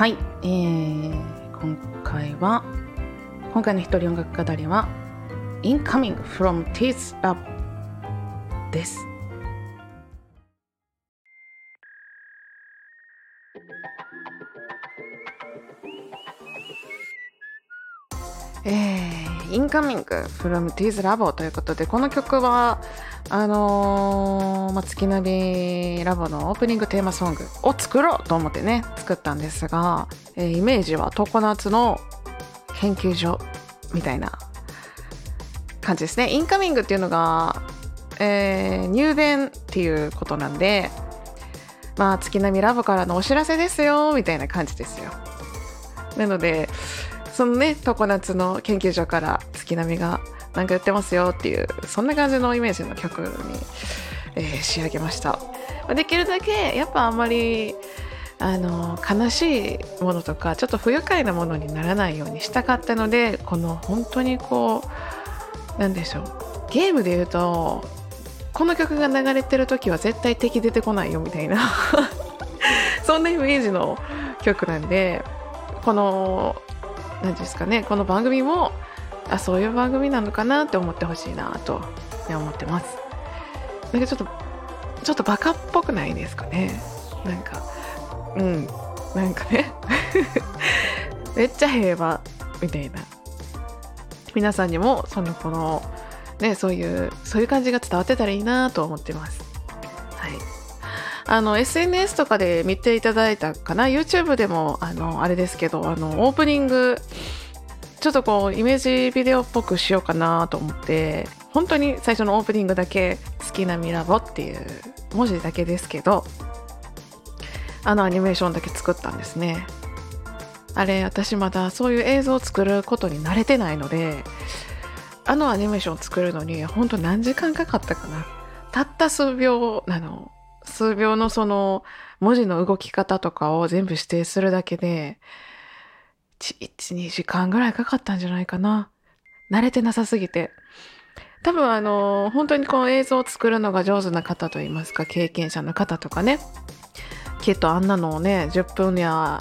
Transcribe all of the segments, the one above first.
はい、えー、今回は今回の一人音楽語りは Incoming from Teeth Lab です。えー、インカミング from Teeth Labo ということでこの曲はあのー、まあ、月ナビラボのオープニングテーマソングを作ろうと思ってね作ったんですが、えー、イメージは常夏の研究所みたいな感じですね。インカミングっていうのが、えー、入電っていうことなんでまあ月並みラボからのお知らせですよみたいな感じですよ。なのでそのね常夏の研究所から月並みがなんか言ってますよっていうそんな感じのイメージの曲に、えー、仕上げました。できるだけやっぱあんまりあの悲しいものとかちょっと不愉快なものにならないようにしたかったのでこの本当にこうなんでしょう。ゲームで言うとこの曲が流れてる時は絶対敵出てこないよみたいな。そんなイメージの曲なんでこの何ですかね。この番組もあそういう番組なのかなって思ってほしいなと思ってます。なんかちょっとちょっとバカっぽくないですかね。なんかうん。なんかね。めっちゃ平和みたいな。皆さんにもそのこのねそういうそういう感じが伝わってたらいいなと思ってます。はい。あの SNS とかで見ていただいたかな？YouTube でもあのあれですけどあのオープニングちょっとこうイメージビデオっぽくしようかなと思って本当に最初のオープニングだけ好きなミラボっていう文字だけですけどあのアニメーションだけ作ったんですね。あれ私まだそういう映像を作ることに慣れてないのであのアニメーションを作るのに本当何時間かかったかな？たった数秒なの。数秒のその文字の動き方とかを全部指定するだけで12時間ぐらいかかったんじゃないかな。慣れてなさすぎて。多分あの本当にこの映像を作るのが上手な方といいますか経験者の方とかね。きっとあんなのをね10分や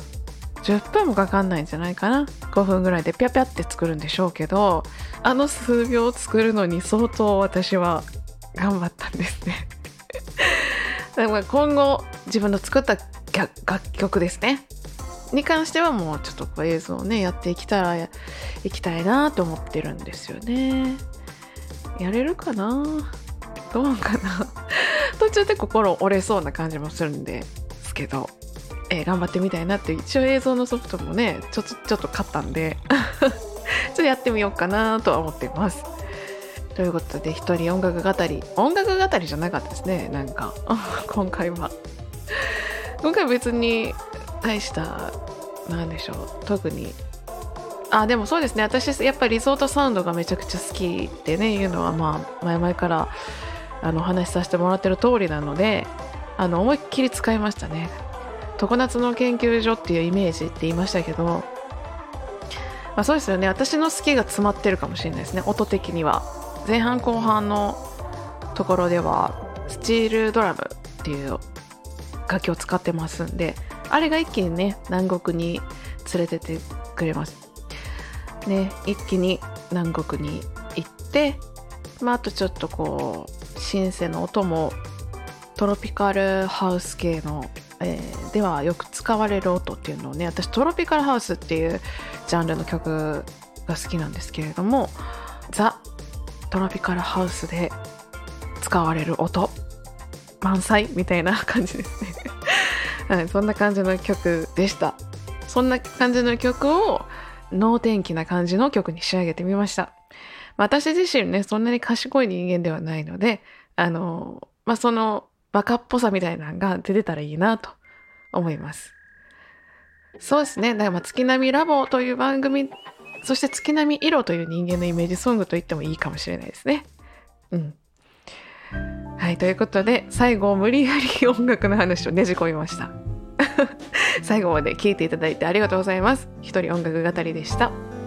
10分もかかんないんじゃないかな。5分ぐらいでピャピャって作るんでしょうけどあの数秒を作るのに相当私は頑張ったんですね。今後自分の作った楽曲ですね。に関してはもうちょっとこう映像をねやっていきたらいきたいなと思ってるんですよね。やれるかな？どうかな？途中で心折れそうな感じもするんですけど、えー、頑張ってみたいなって一応映像のソフトもねちょっとちょっと買ったんで。ちょっとやってみようかなとは思っています。ということで一人音楽語り。音楽語りじゃなかったですねなんか。今回は。今回別に大した何でしょう特に。あでもそうですね。私やっぱりリゾートサウンドがめちゃくちゃ好きってねいうのはまあ前々からあのお話しさせてもらってる通りなのであの思いっきり使いましたね。常夏の研究所っていうイメージって言いましたけど、まあ、そうですよね。私の好きが詰まってるかもしれないですね。音的には。前半後半のところではスチールドラムっていう楽器を使ってますんであれが一気にね南国に連れてってくれます。ね一気に南国に行ってまああとちょっとこうシンセの音もトロピカルハウス系の、えー、ではよく使われる音っていうのをね私トロピカルハウスっていうジャンルの曲が好きなんですけれどもザ・トロピカルハウスで使われる音満載みたいな感じですね はい、そんな感じの曲でした。そんな感じの曲を能天気な感じの曲に仕上げてみました。私自身ね、そんなに賢い人間ではないので、あの、まあ、そのバカっぽさみたいなのが出てたらいいなと思います。そうですね。だからま月並みラボという番組、そして月並み色という人間のイメージソングと言ってもいいかもしれないですね。うん。はい、ということで、最後無理やり音楽の話をねじ込みました。最後まで聴いていただいてありがとうございます。一人音楽語りでした。